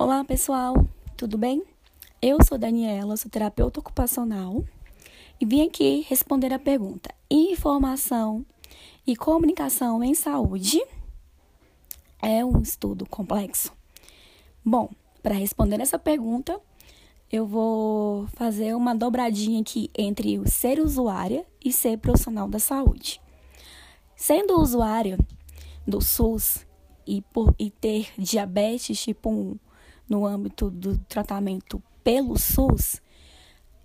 Olá, pessoal, tudo bem? Eu sou Daniela, sou terapeuta ocupacional e vim aqui responder a pergunta: informação e comunicação em saúde é um estudo complexo? Bom, para responder essa pergunta, eu vou fazer uma dobradinha aqui entre o ser usuária e ser profissional da saúde. Sendo usuária do SUS e, por, e ter diabetes tipo 1 no âmbito do tratamento pelo SUS,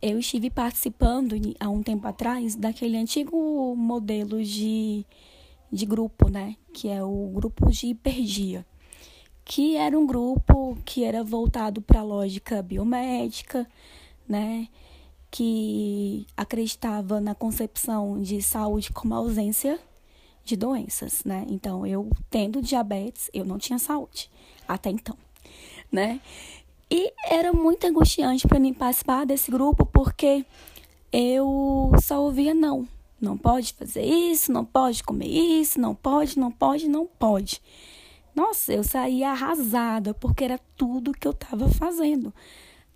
eu estive participando há um tempo atrás daquele antigo modelo de, de grupo, né? Que é o grupo de hiperdia, que era um grupo que era voltado para a lógica biomédica, né? Que acreditava na concepção de saúde como ausência de doenças, né? Então, eu tendo diabetes, eu não tinha saúde até então né? E era muito angustiante para mim participar desse grupo porque eu só ouvia não. Não pode fazer isso, não pode comer isso, não pode, não pode, não pode. Nossa, eu saía arrasada porque era tudo que eu estava fazendo.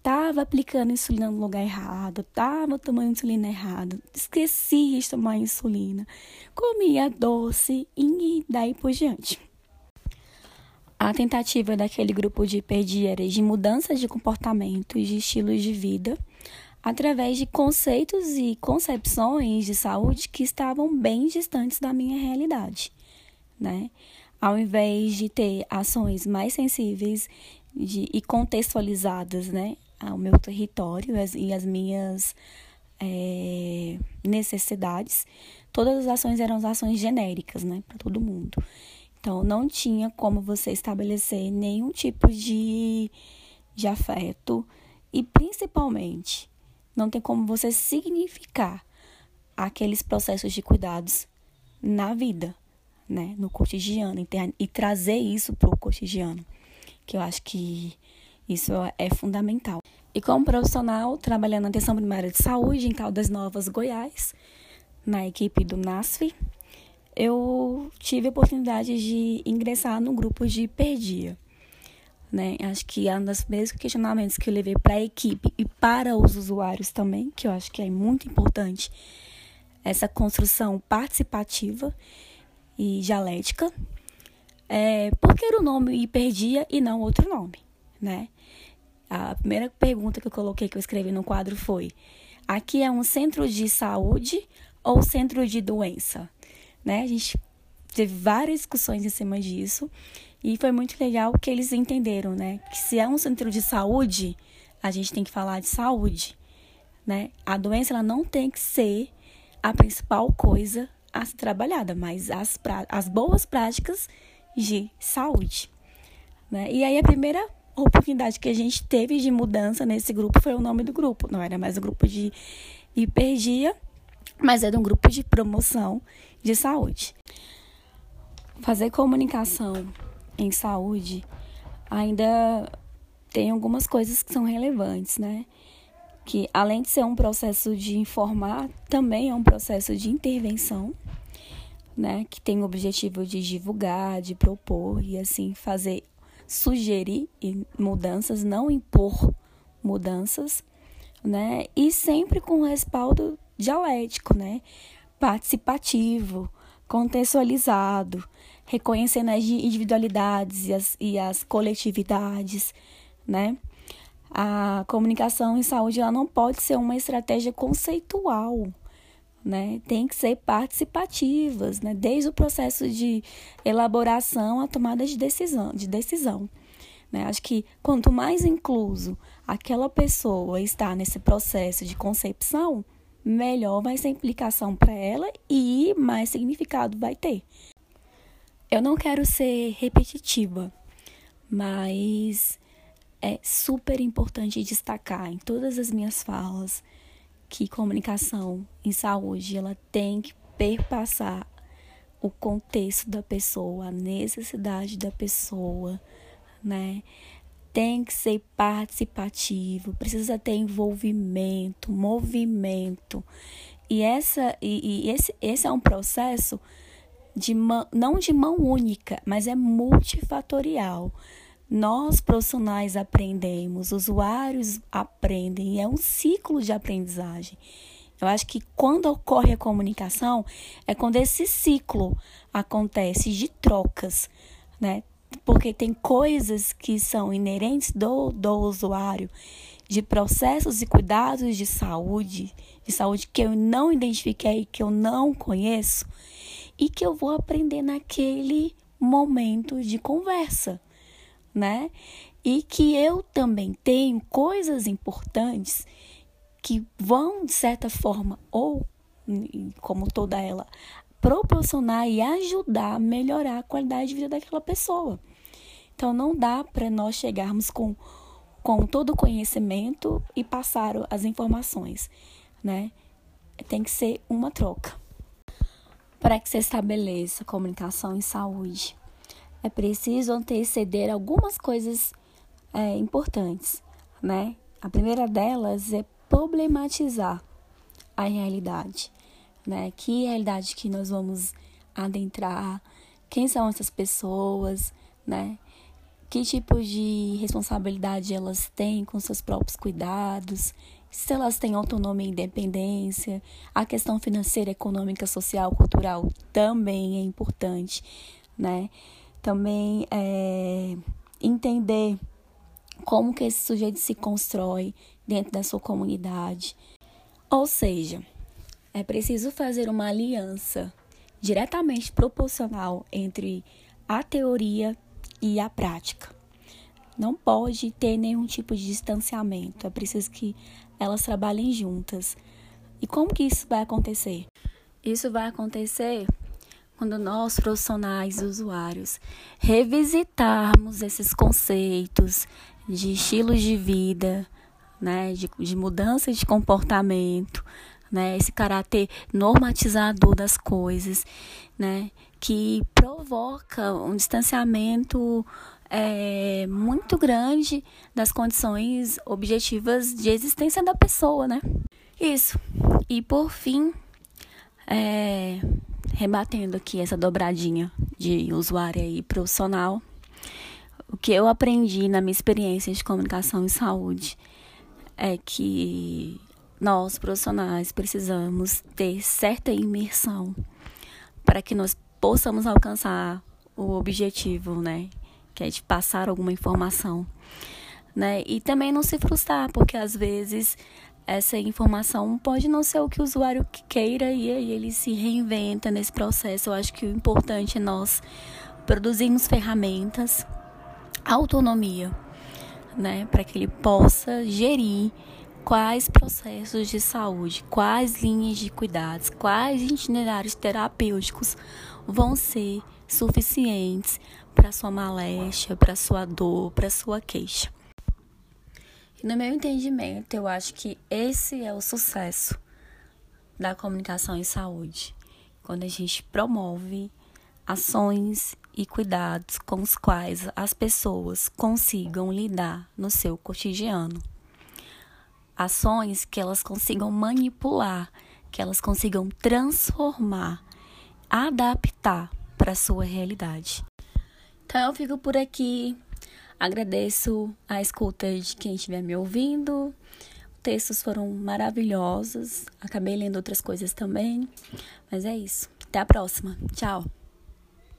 Tava aplicando insulina no lugar errado, tava tomando insulina errado, esquecia de tomar insulina, comia doce e daí por diante. A tentativa daquele grupo de perdieras de mudanças de comportamento e de estilos de vida através de conceitos e concepções de saúde que estavam bem distantes da minha realidade, né? Ao invés de ter ações mais sensíveis de, e contextualizadas, né, ao meu território as, e as minhas é, necessidades, todas as ações eram ações genéricas, né, para todo mundo. Então, não tinha como você estabelecer nenhum tipo de, de afeto e, principalmente, não tem como você significar aqueles processos de cuidados na vida, né, no cotidiano e, trazer isso para o cotidiano, que eu acho que isso é fundamental. E como profissional, trabalhando na atenção primária de saúde em Caldas Novas, Goiás, na equipe do NASF, eu tive a oportunidade de ingressar no grupo de Perdia. Né? Acho que é um dos mesmos questionamentos que eu levei para a equipe e para os usuários também, que eu acho que é muito importante essa construção participativa e dialética. É, por que o nome Hiperdia e não outro nome, né? A primeira pergunta que eu coloquei, que eu escrevi no quadro foi: aqui é um centro de saúde ou centro de doença? Né? A gente teve várias discussões em cima disso e foi muito legal que eles entenderam, né? Que se é um centro de saúde, a gente tem que falar de saúde, né? A doença ela não tem que ser a principal coisa a ser trabalhada, mas as, as boas práticas de saúde, né? E aí a primeira oportunidade que a gente teve de mudança nesse grupo foi o nome do grupo, não era mais o grupo de hipergia, mas era um grupo de promoção de saúde. Fazer comunicação em saúde ainda tem algumas coisas que são relevantes, né? Que além de ser um processo de informar, também é um processo de intervenção, né? Que tem o objetivo de divulgar, de propor e assim fazer, sugerir mudanças, não impor mudanças, né? E sempre com respaldo dialético, né? participativo, contextualizado, reconhecendo as individualidades e as, e as coletividades, né? A comunicação em saúde ela não pode ser uma estratégia conceitual, né? Tem que ser participativas, né? Desde o processo de elaboração à tomada de decisão, de decisão. Né? Acho que quanto mais incluso aquela pessoa está nesse processo de concepção, melhor vai ser a implicação para ela e mais significado vai ter. Eu não quero ser repetitiva, mas é super importante destacar em todas as minhas falas que comunicação em saúde ela tem que perpassar o contexto da pessoa, a necessidade da pessoa, né? Tem que ser participativo, precisa ter envolvimento, movimento. E, essa, e, e esse, esse é um processo de mão, não de mão única, mas é multifatorial. nós profissionais aprendemos, usuários aprendem, é um ciclo de aprendizagem. Eu acho que quando ocorre a comunicação é quando esse ciclo acontece de trocas, né? Porque tem coisas que são inerentes do, do usuário, de processos e cuidados de saúde, de saúde que eu não identifiquei, que eu não conheço e que eu vou aprender naquele momento de conversa, né? E que eu também tenho coisas importantes que vão, de certa forma, ou como toda ela, proporcionar e ajudar a melhorar a qualidade de vida daquela pessoa. Então não dá para nós chegarmos com, com todo o conhecimento e passar as informações, né? Tem que ser uma troca. Para que se estabeleça comunicação em saúde, é preciso anteceder algumas coisas é, importantes, né? A primeira delas é problematizar a realidade, né? Que realidade que nós vamos adentrar? Quem são essas pessoas, né? Que tipo de responsabilidade elas têm com seus próprios cuidados? Se elas têm autonomia e independência, a questão financeira, econômica, social, cultural também é importante, né? Também é, entender como que esse sujeito se constrói dentro da sua comunidade. Ou seja, é preciso fazer uma aliança diretamente proporcional entre a teoria e a prática. Não pode ter nenhum tipo de distanciamento, é preciso que elas trabalhem juntas. E como que isso vai acontecer? Isso vai acontecer quando nós, profissionais usuários, revisitarmos esses conceitos de estilos de vida, né, de, de mudança de comportamento, né, esse caráter normatizador das coisas, né, que provoca um distanciamento é, muito grande das condições objetivas de existência da pessoa, né? Isso. E por fim, é, rebatendo aqui essa dobradinha de usuária e profissional, o que eu aprendi na minha experiência de comunicação e saúde é que nós, profissionais, precisamos ter certa imersão para que nós possamos alcançar o objetivo, né? Que é de passar alguma informação, né? E também não se frustrar, porque às vezes essa informação pode não ser o que o usuário queira e aí ele se reinventa nesse processo. Eu acho que o importante é nós produzirmos ferramentas, autonomia né, para que ele possa gerir quais processos de saúde, quais linhas de cuidados, quais itinerários terapêuticos vão ser suficientes para sua moléstia, para sua dor, para sua queixa. E no meu entendimento, eu acho que esse é o sucesso da comunicação em saúde, quando a gente promove ações e cuidados com os quais as pessoas consigam lidar no seu cotidiano. Ações que elas consigam manipular, que elas consigam transformar, adaptar para a sua realidade. Então eu fico por aqui. Agradeço a escuta de quem estiver me ouvindo. Textos foram maravilhosos. Acabei lendo outras coisas também. Mas é isso. Até a próxima. Tchau.